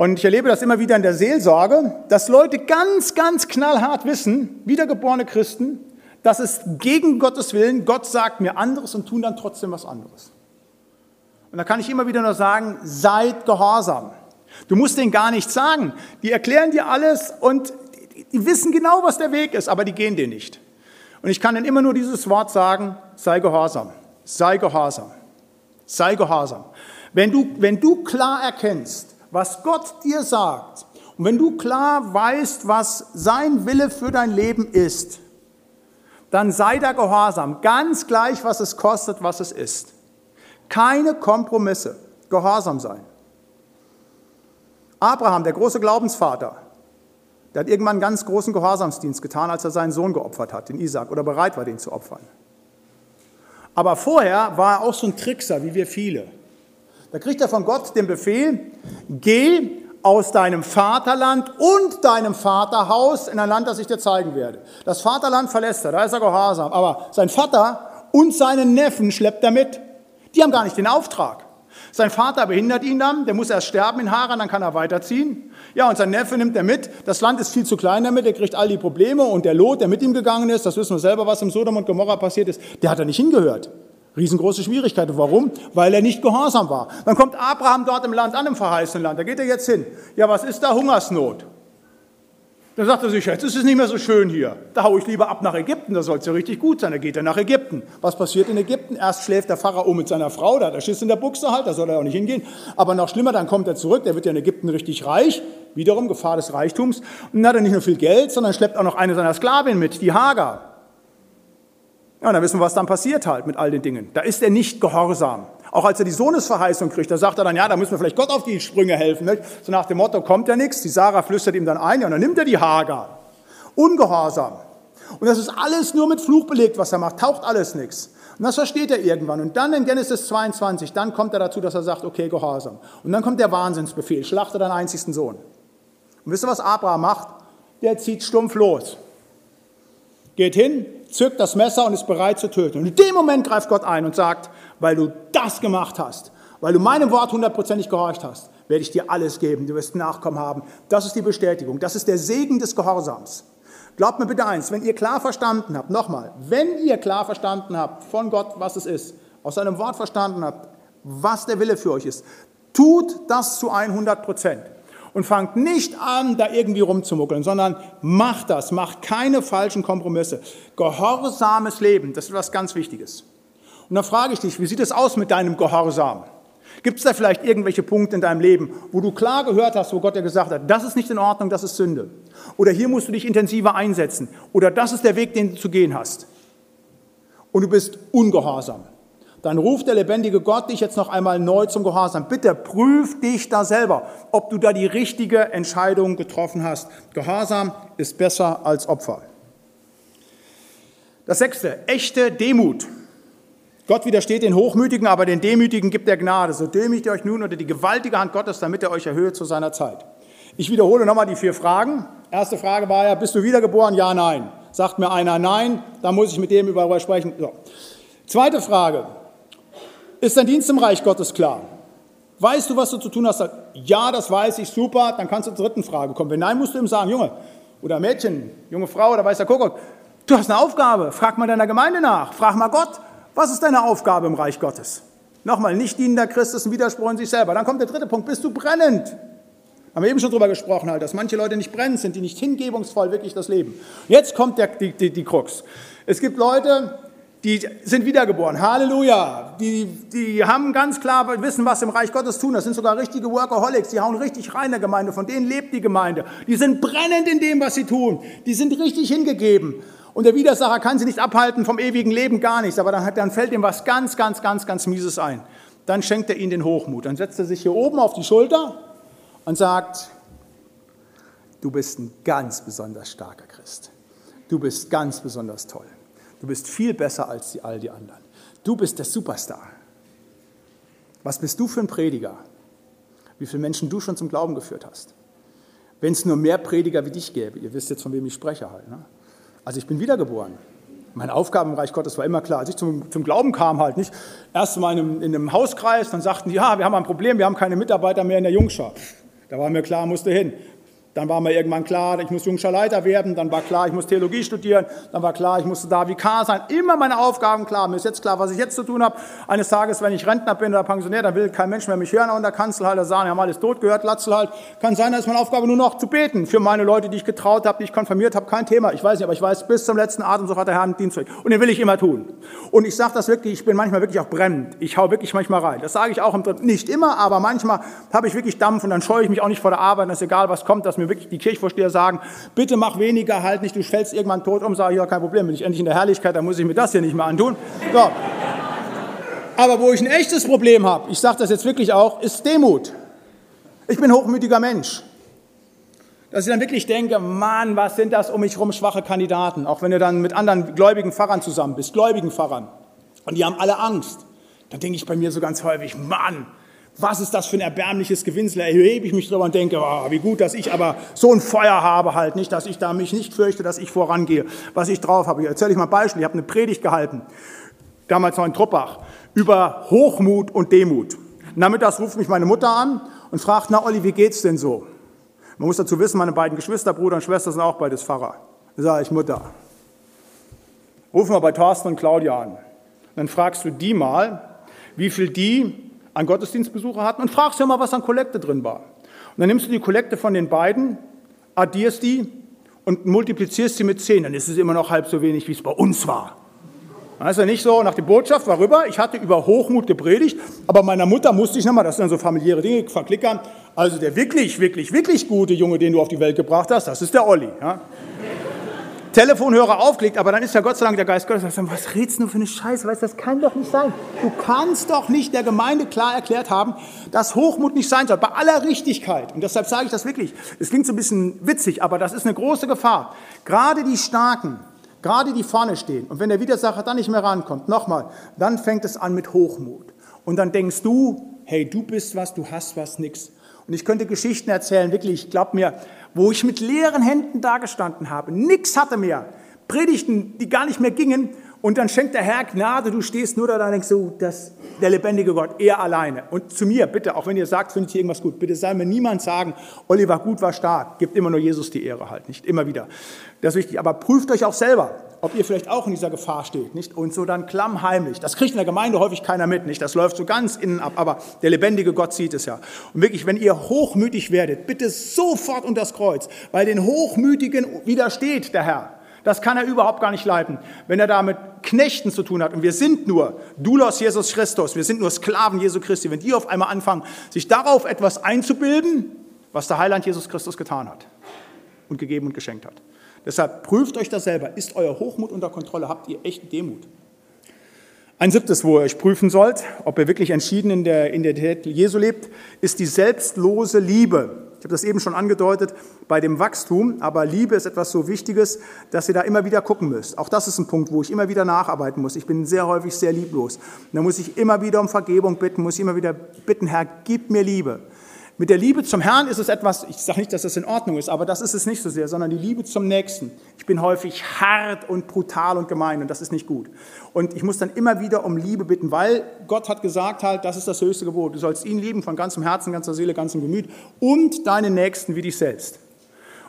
Und ich erlebe das immer wieder in der Seelsorge, dass Leute ganz, ganz knallhart wissen, wiedergeborene Christen, dass es gegen Gottes Willen, Gott sagt mir anderes und tun dann trotzdem was anderes. Und da kann ich immer wieder nur sagen, seid gehorsam. Du musst denen gar nichts sagen. Die erklären dir alles und die wissen genau, was der Weg ist, aber die gehen dir nicht. Und ich kann ihnen immer nur dieses Wort sagen, sei gehorsam, sei gehorsam, sei gehorsam. Wenn du, wenn du klar erkennst, was Gott dir sagt, und wenn du klar weißt, was sein Wille für dein Leben ist, dann sei da gehorsam, ganz gleich, was es kostet, was es ist. Keine Kompromisse, gehorsam sein. Abraham, der große Glaubensvater, der hat irgendwann einen ganz großen Gehorsamsdienst getan, als er seinen Sohn geopfert hat, den Isaac, oder bereit war, den zu opfern. Aber vorher war er auch so ein Trickser, wie wir viele. Da kriegt er von Gott den Befehl, geh aus deinem Vaterland und deinem Vaterhaus in ein Land, das ich dir zeigen werde. Das Vaterland verlässt er, da ist er gehorsam. Aber sein Vater und seinen Neffen schleppt er mit. Die haben gar nicht den Auftrag. Sein Vater behindert ihn dann, der muss erst sterben in Haran, dann kann er weiterziehen. Ja, und sein Neffe nimmt er mit. Das Land ist viel zu klein damit, er kriegt all die Probleme. Und der Lot, der mit ihm gegangen ist, das wissen wir selber, was im Sodom und Gomorra passiert ist, der hat da nicht hingehört. Riesengroße Schwierigkeiten. Warum? Weil er nicht gehorsam war. Dann kommt Abraham dort im Land an, im verheißenen Land. Da geht er jetzt hin. Ja, was ist da? Hungersnot. Dann sagt er sich, jetzt ist es nicht mehr so schön hier. Da haue ich lieber ab nach Ägypten, da soll es ja richtig gut sein. Da geht er nach Ägypten. Was passiert in Ägypten? Erst schläft der Pharao mit seiner Frau, da hat er Schiss in der Buchse halt, da soll er auch nicht hingehen. Aber noch schlimmer, dann kommt er zurück, der wird ja in Ägypten richtig reich. Wiederum Gefahr des Reichtums. Und dann hat er nicht nur viel Geld, sondern schleppt auch noch eine seiner Sklavinnen mit, die Hagar. Ja, dann wissen wir, was dann passiert halt mit all den Dingen. Da ist er nicht gehorsam. Auch als er die Sohnesverheißung kriegt, da sagt er dann, ja, da müssen wir vielleicht Gott auf die Sprünge helfen. Nicht? So nach dem Motto, kommt ja nichts. Die Sarah flüstert ihm dann ein, ja, und dann nimmt er die Hagar. Ungehorsam. Und das ist alles nur mit Fluch belegt, was er macht, taucht alles nichts. Und das versteht er irgendwann. Und dann in Genesis 22, dann kommt er dazu, dass er sagt, okay, Gehorsam. Und dann kommt der Wahnsinnsbefehl, schlachte deinen einzigsten Sohn. Und wisst ihr, was Abraham macht? Der zieht stumpf los. Geht hin, zückt das Messer und ist bereit zu töten. Und in dem Moment greift Gott ein und sagt, weil du das gemacht hast, weil du meinem Wort hundertprozentig gehorcht hast, werde ich dir alles geben. Du wirst Nachkommen haben. Das ist die Bestätigung. Das ist der Segen des Gehorsams. Glaubt mir bitte eins, wenn ihr klar verstanden habt, nochmal, wenn ihr klar verstanden habt von Gott, was es ist, aus seinem Wort verstanden habt, was der Wille für euch ist, tut das zu 100 Prozent. Und fangt nicht an, da irgendwie rumzumuckeln, sondern macht das, macht keine falschen Kompromisse. Gehorsames Leben, das ist was ganz Wichtiges. Und dann frage ich dich, wie sieht es aus mit deinem Gehorsam? Gibt es da vielleicht irgendwelche Punkte in deinem Leben, wo du klar gehört hast, wo Gott dir gesagt hat, das ist nicht in Ordnung, das ist Sünde? Oder hier musst du dich intensiver einsetzen? Oder das ist der Weg, den du zu gehen hast? Und du bist ungehorsam. Dann ruft der lebendige Gott dich jetzt noch einmal neu zum Gehorsam. Bitte prüf dich da selber, ob du da die richtige Entscheidung getroffen hast. Gehorsam ist besser als Opfer. Das sechste, echte Demut. Gott widersteht den Hochmütigen, aber den Demütigen gibt er Gnade. So demütigt ihr euch nun unter die gewaltige Hand Gottes, damit er euch erhöht zu seiner Zeit. Ich wiederhole nochmal die vier Fragen. Erste Frage war ja, bist du wiedergeboren? Ja, nein. Sagt mir einer nein, dann muss ich mit dem über sprechen. So. Zweite Frage, ist dein Dienst im Reich Gottes klar? Weißt du, was du zu tun hast? Ja, das weiß ich, super. Dann kannst du zur dritten Frage kommen. Wenn nein, musst du ihm sagen, Junge oder Mädchen, junge Frau oder weißer Kuckuck, du hast eine Aufgabe. Frag mal deiner Gemeinde nach. Frag mal Gott. Was ist deine Aufgabe im Reich Gottes? Nochmal, nicht dienender Christ ist ein Widerspruch in sich selber. Dann kommt der dritte Punkt, bist du brennend? Haben wir eben schon darüber gesprochen, halt, dass manche Leute nicht brennend sind, die nicht hingebungsvoll wirklich das Leben. Jetzt kommt der, die, die, die Krux. Es gibt Leute, die sind wiedergeboren. Halleluja. Die, die haben ganz klar wissen, was im Reich Gottes tun. Das sind sogar richtige Workaholics. Die hauen richtig rein in der Gemeinde. Von denen lebt die Gemeinde. Die sind brennend in dem, was sie tun. Die sind richtig hingegeben. Und der Widersacher kann sie nicht abhalten vom ewigen Leben, gar nichts. Aber dann, dann fällt ihm was ganz, ganz, ganz, ganz Mieses ein. Dann schenkt er ihnen den Hochmut. Dann setzt er sich hier oben auf die Schulter und sagt, du bist ein ganz besonders starker Christ. Du bist ganz besonders toll. Du bist viel besser als die, all die anderen. Du bist der Superstar. Was bist du für ein Prediger? Wie viele Menschen du schon zum Glauben geführt hast? Wenn es nur mehr Prediger wie dich gäbe, ihr wisst jetzt, von wem ich spreche halt. Ne? Also ich bin wiedergeboren. Meine Aufgabe im Reich Gottes war immer klar. Als ich zum, zum Glauben kam, halt nicht. Erst mal in einem, in einem Hauskreis, dann sagten die, ja, wir haben ein Problem, wir haben keine Mitarbeiter mehr in der Jungschar. Da war mir klar, musste hin. Dann war mir irgendwann klar, ich muss jungscher Leiter werden. Dann war klar, ich muss Theologie studieren. Dann war klar, ich musste da Vikar sein. Immer meine Aufgaben klar. Mir ist jetzt klar, was ich jetzt zu tun habe. Eines Tages, wenn ich Rentner bin oder Pensionär, dann will kein Mensch mehr mich hören an der Kanzel halt. Sagen, wir haben alles tot gehört, Latzel halt. Kann sein, dass meine Aufgabe nur noch zu beten. Für meine Leute, die ich getraut habe, die ich konfirmiert habe, kein Thema. Ich weiß nicht, aber ich weiß, bis zum letzten Atemzug hat der Herr einen Dienst. Und den will ich immer tun. Und ich sage das wirklich, ich bin manchmal wirklich auch brennend. Ich hau wirklich manchmal rein. Das sage ich auch im Dritten. Nicht immer, aber manchmal habe ich wirklich Dampf und dann scheue ich mich auch nicht vor der Arbeit. Das ist egal, was kommt, dass mir wirklich die dir sagen, bitte mach weniger, halt nicht, du fällst irgendwann tot um, sage ich, ja, kein Problem, bin ich endlich in der Herrlichkeit, dann muss ich mir das hier nicht mehr antun. So. Aber wo ich ein echtes Problem habe, ich sage das jetzt wirklich auch, ist Demut. Ich bin hochmütiger Mensch. Dass ich dann wirklich denke, Mann, was sind das um mich herum schwache Kandidaten? Auch wenn du dann mit anderen gläubigen Pfarrern zusammen bist, gläubigen Pfarrern. Und die haben alle Angst. Dann denke ich bei mir so ganz häufig, Mann, was ist das für ein erbärmliches Gewinsel? Erhebe ich mich drüber und denke, oh, wie gut, dass ich aber so ein Feuer habe halt, nicht, dass ich da mich nicht fürchte, dass ich vorangehe, was ich drauf habe. Ich erzähle ich mal ein Beispiel. Ich habe eine Predigt gehalten, damals noch in Truppach, über Hochmut und Demut. Nachmittags ruft mich meine Mutter an und fragt, na Olli, wie geht's denn so? Man muss dazu wissen, meine beiden Geschwister, Bruder und Schwester sind auch beides Pfarrer. Da sage ich, Mutter, rufen wir bei Thorsten und Claudia an. Dann fragst du die mal, wie viel die an Gottesdienstbesucher hatten und fragst ja mal, was an Kollekte drin war. Und dann nimmst du die Kollekte von den beiden, addierst die und multiplizierst sie mit zehn. Dann ist es immer noch halb so wenig, wie es bei uns war. Das ist nicht so, nach der Botschaft war ich hatte über Hochmut gepredigt, aber meiner Mutter musste ich nochmal, das sind dann so familiäre Dinge, verklickern. Also der wirklich, wirklich, wirklich gute Junge, den du auf die Welt gebracht hast, das ist der Olli. Ja? Telefonhörer aufgelegt, aber dann ist ja Gott sei Dank der Geist Gottes, sagt, was redest du für eine Scheiße? Weißt, das kann doch nicht sein. Du kannst doch nicht der Gemeinde klar erklärt haben, dass Hochmut nicht sein soll, bei aller Richtigkeit. Und deshalb sage ich das wirklich. Es klingt so ein bisschen witzig, aber das ist eine große Gefahr. Gerade die Starken, gerade die vorne stehen, und wenn der Widersacher dann nicht mehr rankommt, nochmal, dann fängt es an mit Hochmut. Und dann denkst du, hey, du bist was, du hast was, nix. Und ich könnte Geschichten erzählen, wirklich, glaub mir, wo ich mit leeren Händen dagestanden habe, nix hatte mehr, Predigten, die gar nicht mehr gingen, und dann schenkt der Herr Gnade, du stehst nur da und denkst so, das, der lebendige Gott, er alleine. Und zu mir, bitte, auch wenn ihr sagt, findet ihr irgendwas gut, bitte soll mir niemand sagen, Oliver gut war stark, gibt immer nur Jesus die Ehre halt, nicht immer wieder. Das ist wichtig. Aber prüft euch auch selber, ob ihr vielleicht auch in dieser Gefahr steht, nicht? Und so dann klammheimlich. Das kriegt in der Gemeinde häufig keiner mit, nicht? Das läuft so ganz innen ab, aber der lebendige Gott sieht es ja. Und wirklich, wenn ihr hochmütig werdet, bitte sofort unter das Kreuz, weil den Hochmütigen widersteht der Herr. Das kann er überhaupt gar nicht leiten, wenn er da mit Knechten zu tun hat. Und wir sind nur Doulos Jesus Christus, wir sind nur Sklaven Jesu Christi. Wenn die auf einmal anfangen, sich darauf etwas einzubilden, was der Heiland Jesus Christus getan hat und gegeben und geschenkt hat. Deshalb prüft euch das selber. Ist euer Hochmut unter Kontrolle? Habt ihr echten Demut? Ein siebtes, wo ihr euch prüfen sollt, ob ihr wirklich entschieden in der Identität Jesu lebt, ist die selbstlose Liebe. Ich habe das eben schon angedeutet bei dem Wachstum, aber Liebe ist etwas so Wichtiges, dass ihr da immer wieder gucken müsst. Auch das ist ein Punkt, wo ich immer wieder nacharbeiten muss. Ich bin sehr häufig sehr lieblos. Da muss ich immer wieder um Vergebung bitten, muss ich immer wieder bitten, Herr, gib mir Liebe. Mit der Liebe zum Herrn ist es etwas, ich sage nicht, dass das in Ordnung ist, aber das ist es nicht so sehr, sondern die Liebe zum Nächsten. Ich bin häufig hart und brutal und gemein und das ist nicht gut. Und ich muss dann immer wieder um Liebe bitten, weil Gott hat gesagt halt, das ist das höchste Gebot. Du sollst ihn lieben von ganzem Herzen, ganzer Seele, ganzem Gemüt und deinen Nächsten wie dich selbst.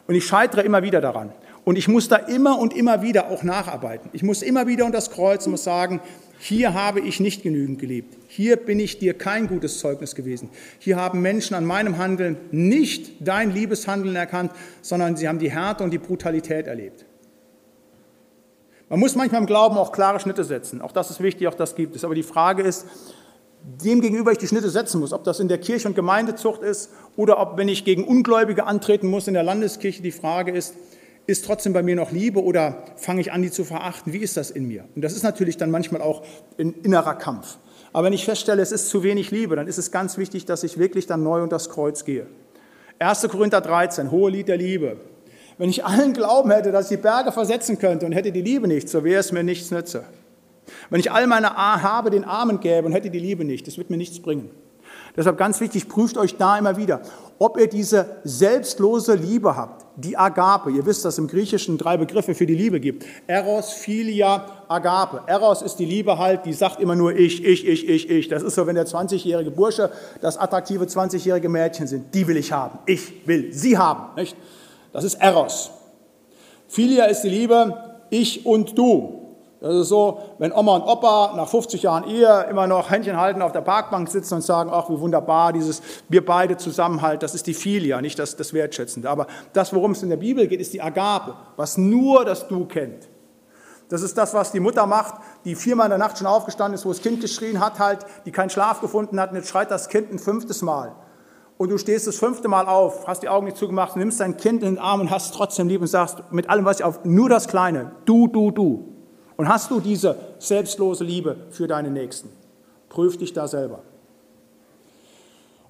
Und ich scheitere immer wieder daran. Und ich muss da immer und immer wieder auch nacharbeiten. Ich muss immer wieder unter das Kreuz und muss sagen, hier habe ich nicht genügend geliebt. Hier bin ich dir kein gutes Zeugnis gewesen. Hier haben Menschen an meinem Handeln nicht dein Liebeshandeln erkannt, sondern sie haben die Härte und die Brutalität erlebt. Man muss manchmal im Glauben auch klare Schnitte setzen. Auch das ist wichtig, auch das gibt es. Aber die Frage ist, dem gegenüber ich die Schnitte setzen muss, ob das in der Kirche- und Gemeindezucht ist oder ob, wenn ich gegen Ungläubige antreten muss in der Landeskirche, die Frage ist, ist trotzdem bei mir noch Liebe oder fange ich an, die zu verachten? Wie ist das in mir? Und das ist natürlich dann manchmal auch ein innerer Kampf. Aber wenn ich feststelle, es ist zu wenig Liebe, dann ist es ganz wichtig, dass ich wirklich dann neu unter das Kreuz gehe. 1. Korinther 13, hohe Lied der Liebe. Wenn ich allen Glauben hätte, dass ich die Berge versetzen könnte und hätte die Liebe nicht, so wäre es mir nichts nütze. Wenn ich all meine Habe den Armen gäbe und hätte die Liebe nicht, das wird mir nichts bringen. Deshalb ganz wichtig, prüft euch da immer wieder, ob ihr diese selbstlose Liebe habt, die Agape. Ihr wisst, dass es im Griechischen drei Begriffe für die Liebe gibt. Eros, Philia, Agape. Eros ist die Liebe halt, die sagt immer nur ich, ich, ich, ich, ich. Das ist so, wenn der 20-jährige Bursche das attraktive 20-jährige Mädchen sind. Die will ich haben. Ich will sie haben. Nicht? Das ist Eros. Philia ist die Liebe, ich und du. Das ist so, wenn Oma und Opa nach 50 Jahren Ehe immer noch Händchen halten auf der Parkbank sitzen und sagen, ach, wie wunderbar, dieses wir beide zusammenhalten, das ist die Filia, nicht das, das Wertschätzende. Aber das, worum es in der Bibel geht, ist die Agape, was nur das Du kennt. Das ist das, was die Mutter macht, die viermal in der Nacht schon aufgestanden ist, wo das Kind geschrien hat, halt, die keinen Schlaf gefunden hat, und jetzt schreit das Kind ein fünftes Mal. Und du stehst das fünfte Mal auf, hast die Augen nicht zugemacht, nimmst dein Kind in den Arm und hast es trotzdem lieb und sagst mit allem, was ich auf, nur das Kleine, du, du, du. Und hast du diese selbstlose Liebe für deinen Nächsten? Prüf dich da selber.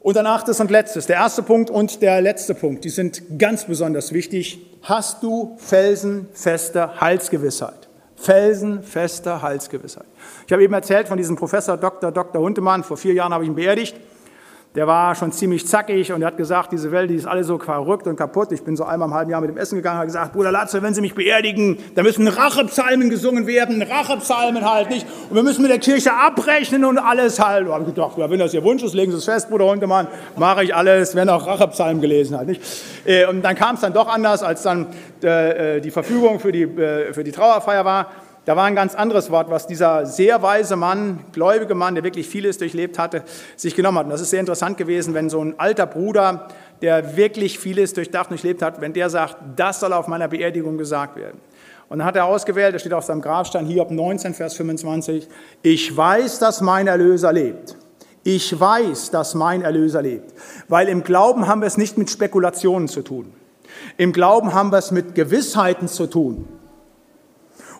Und danach das und letztes, der erste Punkt und der letzte Punkt, die sind ganz besonders wichtig. Hast du felsenfeste Heilsgewissheit? Felsenfeste Heilsgewissheit. Ich habe eben erzählt von diesem Professor Dr. Dr. Huntemann. Vor vier Jahren habe ich ihn beerdigt der war schon ziemlich zackig und er hat gesagt, diese Welt, die ist alle so verrückt und kaputt. Ich bin so einmal im halben Jahr mit dem Essen gegangen und habe gesagt, Bruder Latze, wenn Sie mich beerdigen, dann müssen Rachepsalmen gesungen werden, Rachepsalmen halt nicht. Und wir müssen mit der Kirche abrechnen und alles halt. Da habe gedacht, wenn das Ihr Wunsch ist, legen Sie es fest, Bruder Hundemann, mache ich alles, wenn auch Rachepsalmen gelesen halt nicht. Äh, und dann kam es dann doch anders, als dann äh, die Verfügung für die, äh, für die Trauerfeier war. Da war ein ganz anderes Wort, was dieser sehr weise Mann, gläubige Mann, der wirklich vieles durchlebt hatte, sich genommen hat. Und das ist sehr interessant gewesen, wenn so ein alter Bruder, der wirklich vieles durchdacht und durchlebt hat, wenn der sagt, das soll auf meiner Beerdigung gesagt werden. Und dann hat er ausgewählt, da steht auf seinem Grabstein, Hiob 19, Vers 25, ich weiß, dass mein Erlöser lebt. Ich weiß, dass mein Erlöser lebt. Weil im Glauben haben wir es nicht mit Spekulationen zu tun. Im Glauben haben wir es mit Gewissheiten zu tun.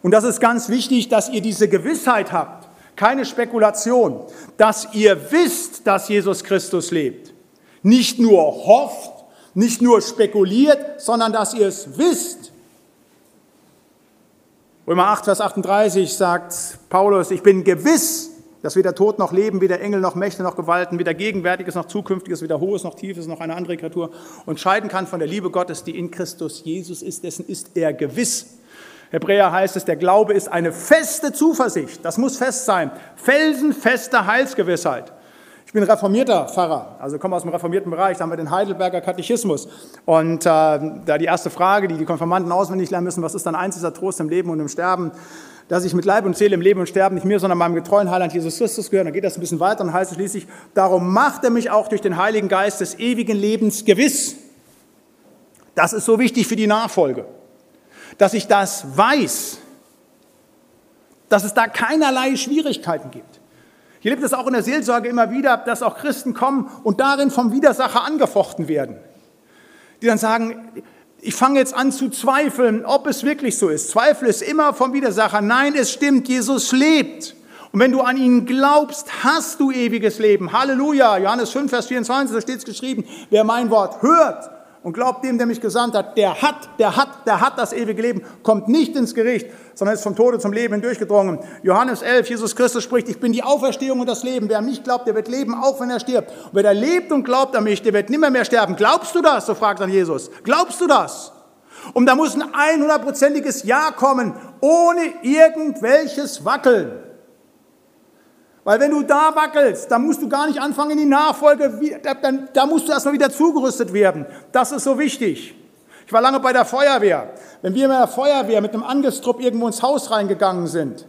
Und das ist ganz wichtig, dass ihr diese Gewissheit habt, keine Spekulation, dass ihr wisst, dass Jesus Christus lebt. Nicht nur hofft, nicht nur spekuliert, sondern dass ihr es wisst. Römer 8, Vers 38 sagt Paulus, ich bin gewiss, dass weder Tod noch Leben, weder Engel noch Mächte noch Gewalten, weder Gegenwärtiges noch Zukünftiges, weder Hohes noch Tiefes noch eine andere Kreatur unterscheiden kann von der Liebe Gottes, die in Christus Jesus ist, dessen ist er gewiss. Hebräer heißt es, der Glaube ist eine feste Zuversicht. Das muss fest sein. Felsenfeste Heilsgewissheit. Ich bin reformierter Pfarrer, also komme aus dem reformierten Bereich, da haben wir den Heidelberger Katechismus. Und äh, da die erste Frage, die die Konfirmanden auswendig lernen müssen, was ist dann einziger Trost im Leben und im Sterben, dass ich mit Leib und Seele im Leben und Sterben nicht mir, sondern meinem getreuen Heiland Jesus Christus gehöre. Dann geht das ein bisschen weiter und heißt es schließlich, darum macht er mich auch durch den Heiligen Geist des ewigen Lebens gewiss. Das ist so wichtig für die Nachfolge, dass ich das weiß, dass es da keinerlei Schwierigkeiten gibt. Hier lebt es auch in der Seelsorge immer wieder, dass auch Christen kommen und darin vom Widersacher angefochten werden. Die dann sagen, ich fange jetzt an zu zweifeln, ob es wirklich so ist. Zweifel ist immer vom Widersacher. Nein, es stimmt, Jesus lebt. Und wenn du an ihn glaubst, hast du ewiges Leben. Halleluja. Johannes 5, Vers 24, da steht es geschrieben, wer mein Wort hört und glaubt dem, der mich gesandt hat, der hat, der hat, der hat das ewige Leben, kommt nicht ins Gericht, sondern ist vom Tode zum Leben hindurchgedrungen. Johannes 11, Jesus Christus spricht, ich bin die Auferstehung und das Leben. Wer an mich glaubt, der wird leben, auch wenn er stirbt. Und wer da lebt und glaubt an mich, der wird nimmer mehr sterben. Glaubst du das? So fragt dann Jesus. Glaubst du das? Und da muss ein 100%iges Ja kommen, ohne irgendwelches Wackeln. Weil wenn du da wackelst, dann musst du gar nicht anfangen in die Nachfolge, dann, da musst du erstmal wieder zugerüstet werden. Das ist so wichtig. Ich war lange bei der Feuerwehr. Wenn wir mit der Feuerwehr mit einem Angestrupp irgendwo ins Haus reingegangen sind,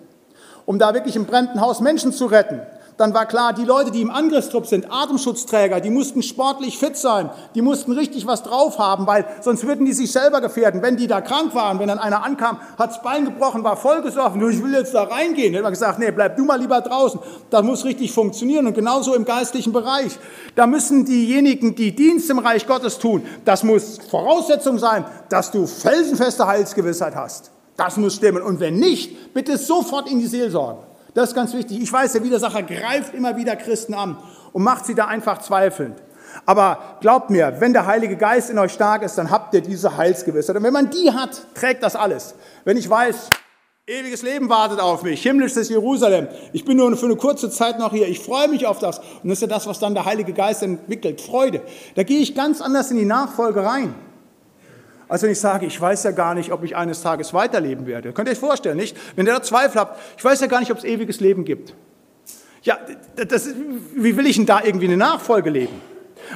um da wirklich im brennenden Haus Menschen zu retten, dann war klar, die Leute, die im Angriffstrupp sind, Atemschutzträger, die mussten sportlich fit sein, die mussten richtig was drauf haben, weil sonst würden die sich selber gefährden. Wenn die da krank waren, wenn dann einer ankam, hat's Bein gebrochen, war vollgesoffen, ich will jetzt da reingehen, hätte man gesagt, nee, bleib du mal lieber draußen. Das muss richtig funktionieren und genauso im geistlichen Bereich. Da müssen diejenigen, die Dienst im Reich Gottes tun, das muss Voraussetzung sein, dass du felsenfeste Heilsgewissheit hast. Das muss stimmen. Und wenn nicht, bitte sofort in die Seelsorge. Das ist ganz wichtig. Ich weiß, der Widersacher greift immer wieder Christen an und macht sie da einfach zweifelnd. Aber glaubt mir, wenn der Heilige Geist in euch stark ist, dann habt ihr diese Heilsgewissheit. Und wenn man die hat, trägt das alles. Wenn ich weiß, ewiges Leben wartet auf mich, himmlisches Jerusalem, ich bin nur für eine kurze Zeit noch hier, ich freue mich auf das. Und das ist ja das, was dann der Heilige Geist entwickelt, Freude. Da gehe ich ganz anders in die Nachfolge rein. Als wenn ich sage, ich weiß ja gar nicht, ob ich eines Tages weiterleben werde. Könnt ihr euch vorstellen, nicht? Wenn ihr da Zweifel habt, ich weiß ja gar nicht, ob es ewiges Leben gibt. Ja, das, wie will ich denn da irgendwie eine Nachfolge leben?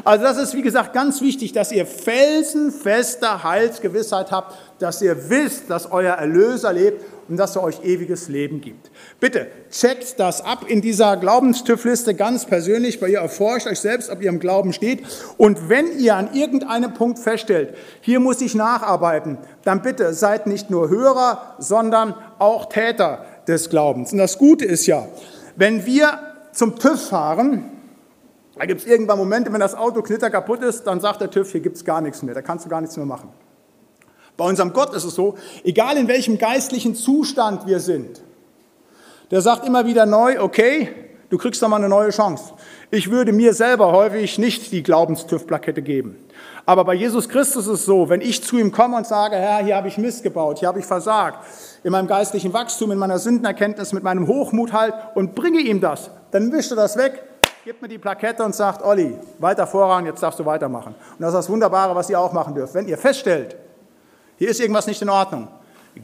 Also das ist, wie gesagt, ganz wichtig, dass ihr felsenfeste Heilsgewissheit habt, dass ihr wisst, dass euer Erlöser lebt und dass er euch ewiges Leben gibt. Bitte checkt das ab in dieser Glaubenstüffliste ganz persönlich, weil ihr erforscht euch selbst, ob ihr im Glauben steht. Und wenn ihr an irgendeinem Punkt feststellt, hier muss ich nacharbeiten, dann bitte seid nicht nur Hörer, sondern auch Täter des Glaubens. Und das Gute ist ja, wenn wir zum TÜV fahren, da gibt es irgendwann Momente, wenn das Auto knitter kaputt ist, dann sagt der TÜV, hier gibt es gar nichts mehr, da kannst du gar nichts mehr machen. Bei unserem Gott ist es so, egal in welchem geistlichen Zustand wir sind, der sagt immer wieder neu, okay, du kriegst doch mal eine neue Chance. Ich würde mir selber häufig nicht die Glaubenstüv-Plakette geben. Aber bei Jesus Christus ist es so, wenn ich zu ihm komme und sage, Herr, hier habe ich Mist gebaut, hier habe ich versagt, in meinem geistlichen Wachstum, in meiner Sündenerkenntnis, mit meinem Hochmut halt und bringe ihm das, dann wischt er das weg, gibt mir die Plakette und sagt, Olli, weiter voran, jetzt darfst du weitermachen. Und das ist das Wunderbare, was ihr auch machen dürft. Wenn ihr feststellt, hier ist irgendwas nicht in Ordnung.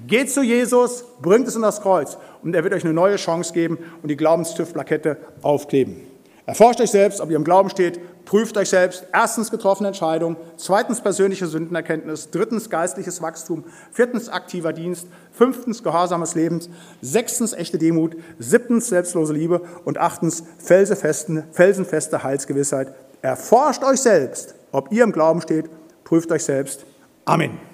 Geht zu Jesus, bringt es in das Kreuz und er wird euch eine neue Chance geben und die Glaubenstüv-Plakette aufkleben. Erforscht euch selbst, ob ihr im Glauben steht, prüft euch selbst. Erstens getroffene Entscheidung, zweitens persönliche Sündenerkenntnis, drittens geistliches Wachstum, viertens aktiver Dienst, fünftens gehorsames Leben, sechstens echte Demut, siebtens selbstlose Liebe und achtens felsenfeste Heilsgewissheit. Erforscht euch selbst, ob ihr im Glauben steht, prüft euch selbst. Amen.